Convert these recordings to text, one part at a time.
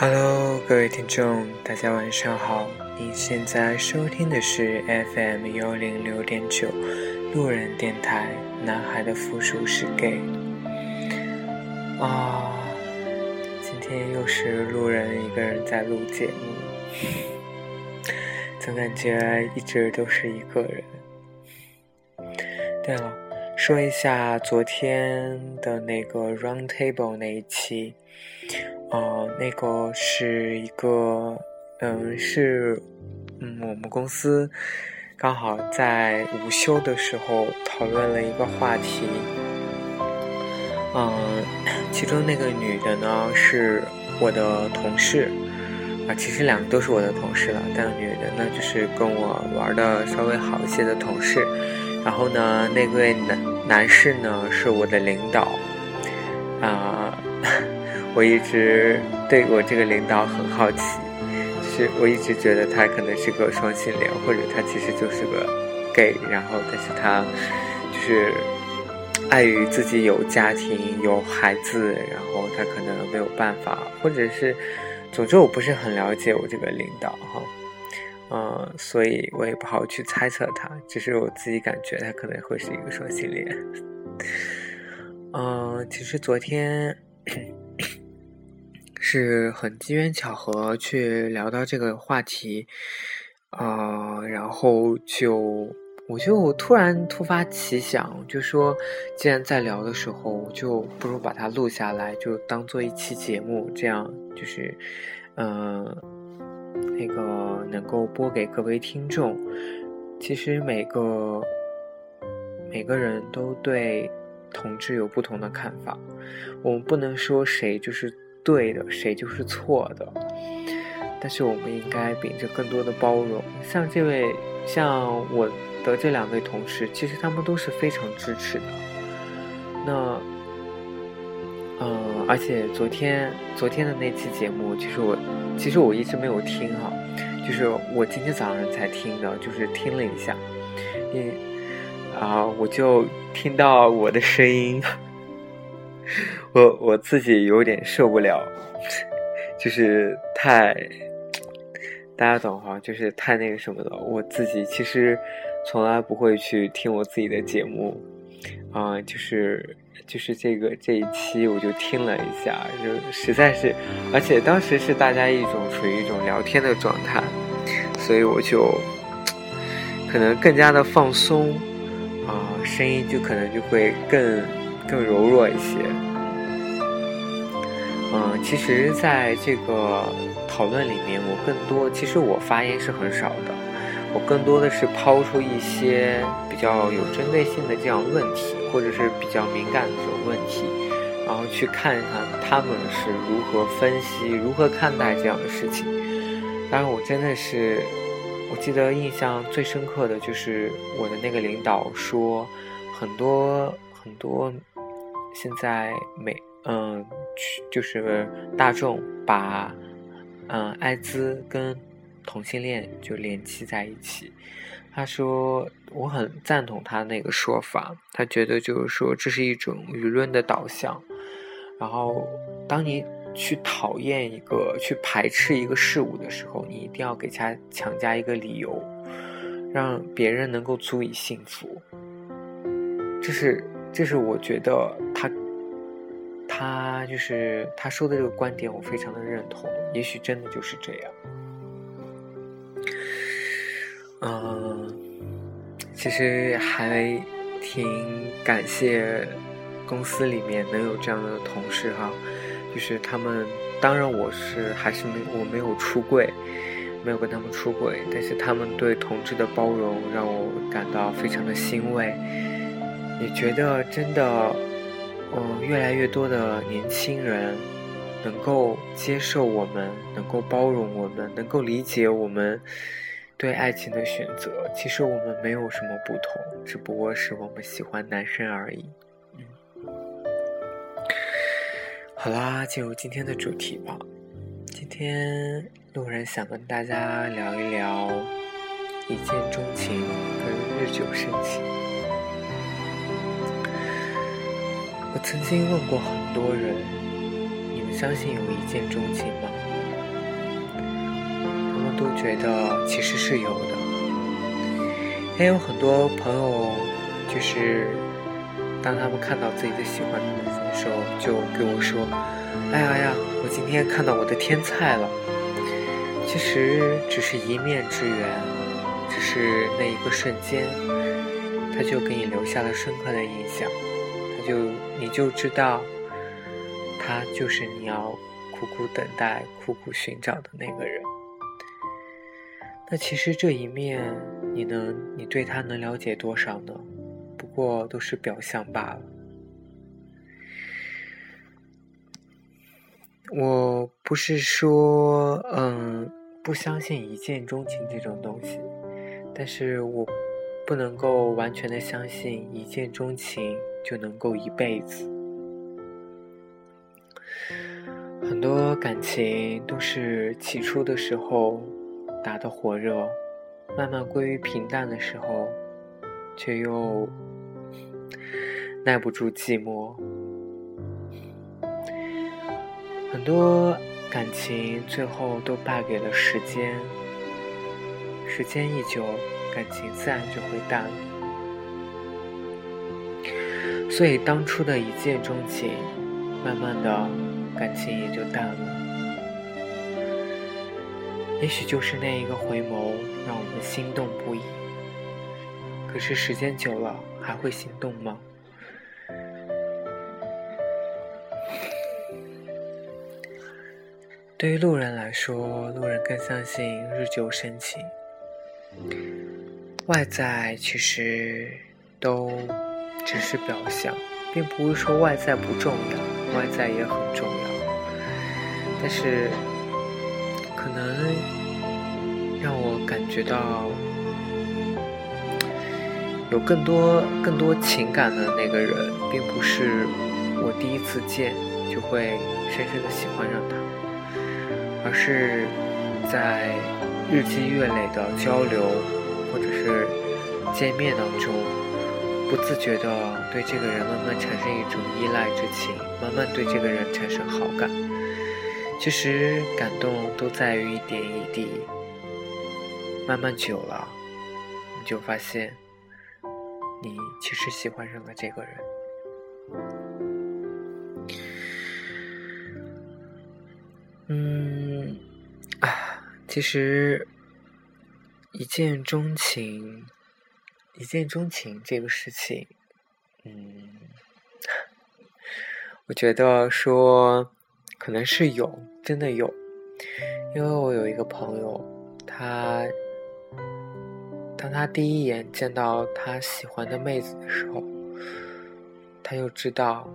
Hello，各位听众，大家晚上好。您现在收听的是 FM 幺零六点九路人电台。男孩的复数是 gay。啊，今天又是路人一个人在录节目，总感觉一直都是一个人。对了，说一下昨天的那个 round table 那一期。哦，那个是一个，嗯，是，嗯，我们公司刚好在午休的时候讨论了一个话题，嗯，其中那个女的呢是我的同事，啊，其实两个都是我的同事了，但女的呢就是跟我玩的稍微好一些的同事，然后呢，那位男男士呢是我的领导，我一直对我这个领导很好奇，是我一直觉得他可能是个双性恋，或者他其实就是个 gay，然后但是他就是碍于自己有家庭有孩子，然后他可能没有办法，或者是总之我不是很了解我这个领导哈，嗯，所以我也不好去猜测他，只是我自己感觉他可能会是一个双性恋。嗯，其实昨天。是很机缘巧合去聊到这个话题，啊，然后就我就突然突发奇想，就说既然在聊的时候，我就不如把它录下来，就当做一期节目，这样就是，嗯，那个能够播给各位听众。其实每个每个人都对同志有不同的看法，我们不能说谁就是。对的，谁就是错的。但是我们应该秉着更多的包容。像这位，像我的这两位同事，其实他们都是非常支持的。那，嗯，而且昨天昨天的那期节目，其实我其实我一直没有听哈，就是我今天早上才听的，就是听了一下，嗯，啊，我就听到我的声音。我我自己有点受不了，就是太，大家懂哈，就是太那个什么了。我自己其实从来不会去听我自己的节目，啊，就是就是这个这一期我就听了一下，就实在是，而且当时是大家一种处于一种聊天的状态，所以我就可能更加的放松，啊，声音就可能就会更更柔弱一些。嗯，其实，在这个讨论里面，我更多其实我发言是很少的，我更多的是抛出一些比较有针对性的这样问题，或者是比较敏感的这种问题，然后去看一看他们是如何分析、如何看待这样的事情。当然，我真的是，我记得印象最深刻的就是我的那个领导说，很多很多现在每。嗯，就是大众把嗯艾滋跟同性恋就联系在一起。他说我很赞同他那个说法，他觉得就是说这是一种舆论的导向。然后当你去讨厌一个、去排斥一个事物的时候，你一定要给他强加一个理由，让别人能够足以信服。这是，这是我觉得他。他就是他说的这个观点，我非常的认同。也许真的就是这样。嗯，其实还挺感谢公司里面能有这样的同事哈。就是他们，当然我是还是没我没有出柜，没有跟他们出轨，但是他们对同志的包容让我感到非常的欣慰，也觉得真的。嗯，越来越多的年轻人能够接受我们，能够包容我们，能够理解我们对爱情的选择。其实我们没有什么不同，只不过是我们喜欢男生而已。嗯，好啦，进入今天的主题吧。今天路人想跟大家聊一聊一见钟情跟日久生情。我曾经问过很多人：“你们相信有一见钟情吗？”他们都觉得其实是有的。也有很多朋友，就是当他们看到自己的喜欢的东西的时候，就给我说：“哎呀呀，我今天看到我的天菜了。”其实只是一面之缘，只是那一个瞬间，他就给你留下了深刻的印象，他就你就知道，他就是你要苦苦等待、苦苦寻找的那个人。那其实这一面，你能你对他能了解多少呢？不过都是表象罢了。我不是说，嗯。不相信一见钟情这种东西，但是我不能够完全的相信一见钟情就能够一辈子。很多感情都是起初的时候打得火热，慢慢归于平淡的时候，却又耐不住寂寞。很多。感情最后都败给了时间，时间一久，感情自然就会淡了。所以当初的一见钟情，慢慢的感情也就淡了。也许就是那一个回眸，让我们心动不已。可是时间久了，还会心动吗？对于路人来说，路人更相信日久生情。外在其实都只是表象，并不是说外在不重要，外在也很重要。但是，可能让我感觉到有更多更多情感的那个人，并不是我第一次见就会深深的喜欢上他。而是在日积月累的交流或者是见面当中，不自觉的对这个人慢慢产生一种依赖之情，慢慢对这个人产生好感。其实感动都在于一点一滴，慢慢久了，你就发现你其实喜欢上了这个人。嗯，啊，其实一见钟情，一见钟情这个事情，嗯，我觉得说可能是有，真的有，因为我有一个朋友，他当他第一眼见到他喜欢的妹子的时候，他就知道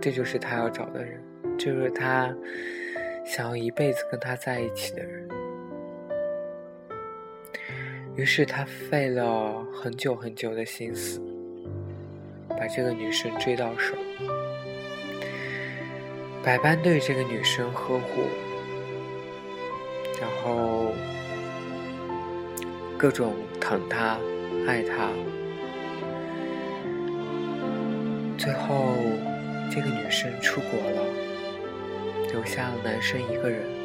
这就是他要找的人。就是他想要一辈子跟他在一起的人，于是他费了很久很久的心思，把这个女生追到手，百般对这个女生呵护，然后各种疼她、爱她，最后这个女生出国了。留下了男生一个人。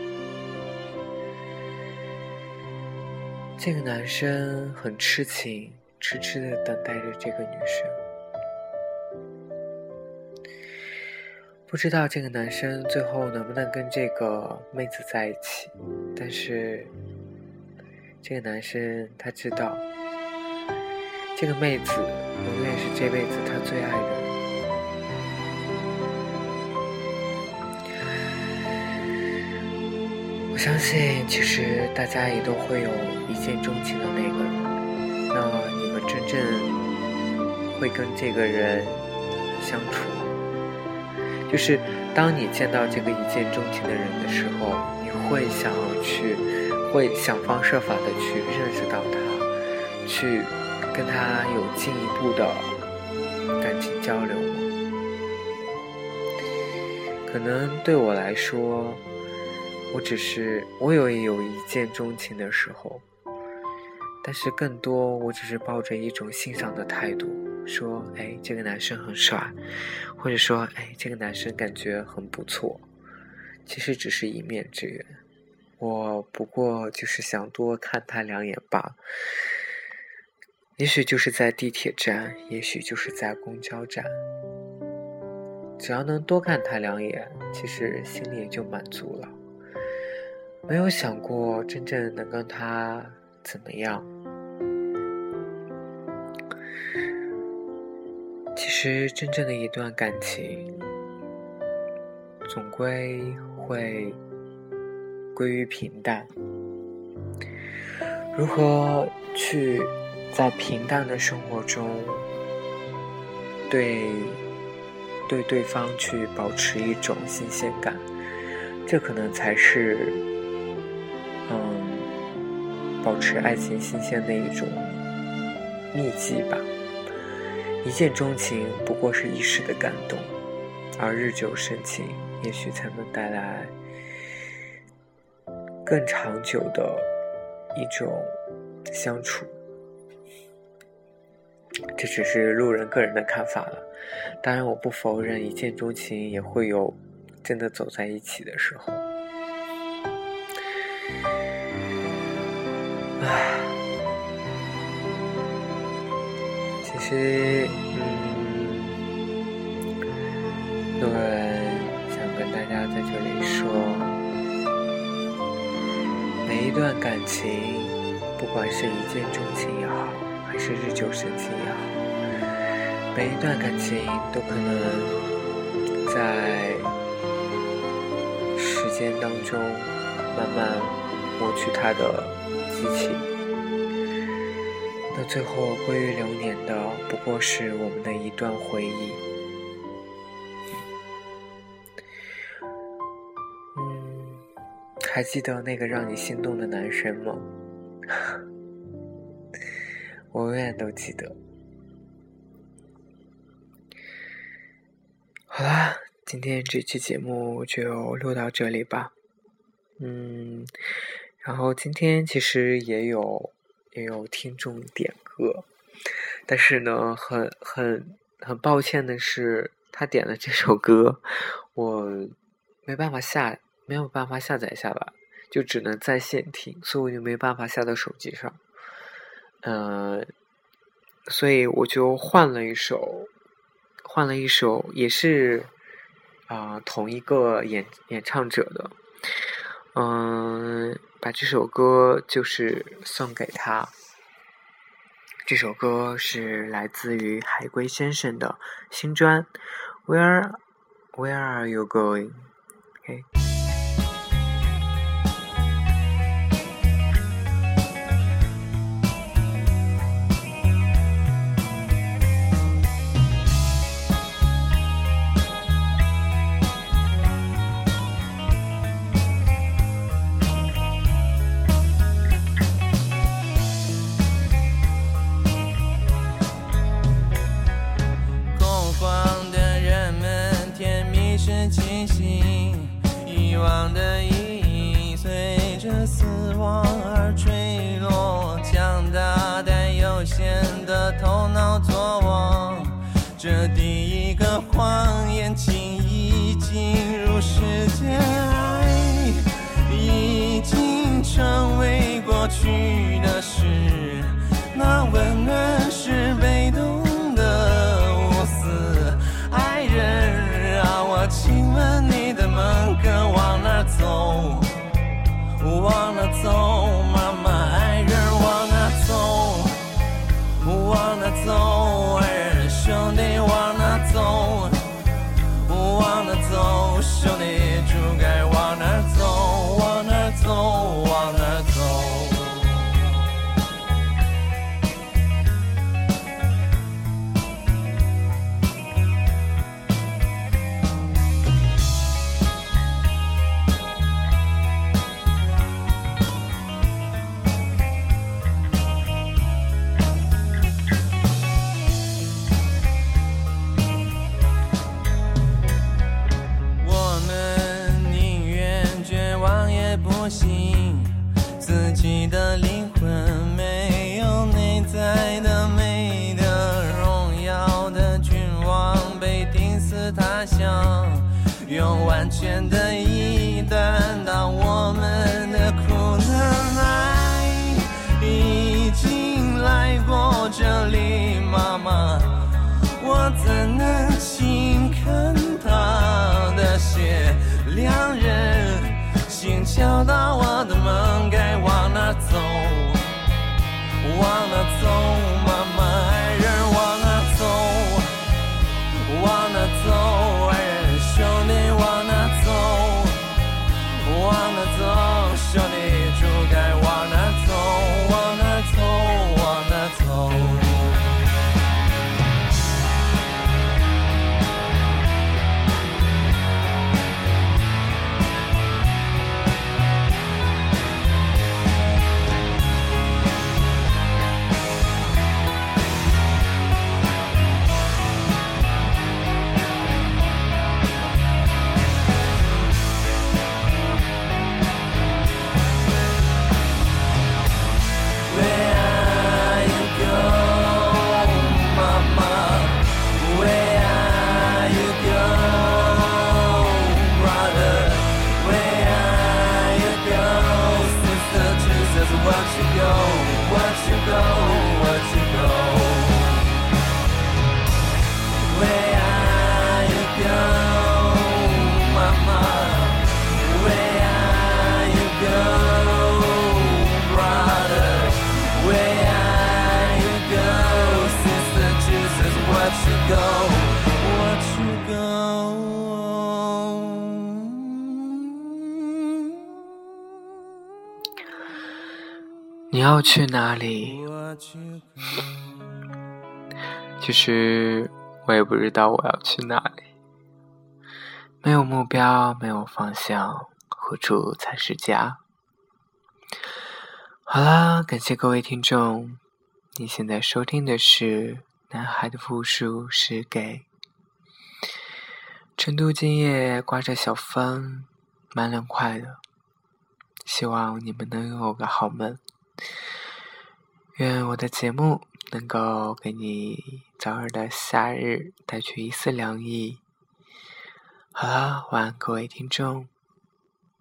这个男生很痴情，痴痴的等待着这个女生。不知道这个男生最后能不能跟这个妹子在一起，但是这个男生他知道，这个妹子永远是这辈子他最爱的。我相信，其实大家也都会有一见钟情的那个人。那你们真正会跟这个人相处，就是当你见到这个一见钟情的人的时候，你会想要去，会想方设法的去认识到他，去跟他有进一步的感情交流吗？可能对我来说。我只是我有有一见钟情的时候，但是更多我只是抱着一种欣赏的态度，说：“哎，这个男生很帅。”或者说：“哎，这个男生感觉很不错。”其实只是一面之缘。我不过就是想多看他两眼罢。也许就是在地铁站，也许就是在公交站，只要能多看他两眼，其实心里也就满足了。没有想过真正能跟他怎么样。其实，真正的一段感情，总归会归于平淡。如何去在平淡的生活中，对对对方去保持一种新鲜感，这可能才是，嗯，保持爱情新鲜的一种秘籍吧。一见钟情不过是一时的感动，而日久生情，也许才能带来更长久的一种相处。这只是路人个人的看法了。当然，我不否认一见钟情也会有真的走在一起的时候。唉。其实，嗯，有人想跟大家在这里说，每一段感情，不管是一见钟情也好，还是日久生情也好，每一段感情都可能在时间当中慢慢磨去它的激情。那最后归于流年的，不过是我们的一段回忆。嗯，还记得那个让你心动的男生吗？我永远都记得。好啦，今天这期节目就录到这里吧。嗯，然后今天其实也有。也有听众点歌，但是呢，很很很抱歉的是，他点的这首歌我没办法下，没有办法下载下来，就只能在线听，所以我就没办法下到手机上。嗯，所以我就换了一首，换了一首，也是啊同一个演演唱者的，嗯。把这首歌就是送给他。这首歌是来自于海龟先生的新专《Where Where Are You Going》。这第一个谎言请已进入时间爱已经成为过去的事。那温暖是被动的无私爱人让我亲吻你的门可往哪走往哪走妈妈。爱心自己的灵魂没有内在的美的荣耀的君王被钉死他乡用完全的疑问当我们敲打我的门，该往哪走？往哪走，要去哪里？其实我也不知道我要去哪里，没有目标，没有方向，何处才是家？好啦，感谢各位听众，你现在收听的是《男孩的复数是给》。成都今夜刮着小风，蛮凉快的，希望你们能有个好梦。愿我的节目能够给你早日的夏日带去一丝凉意。好了，晚安，各位听众。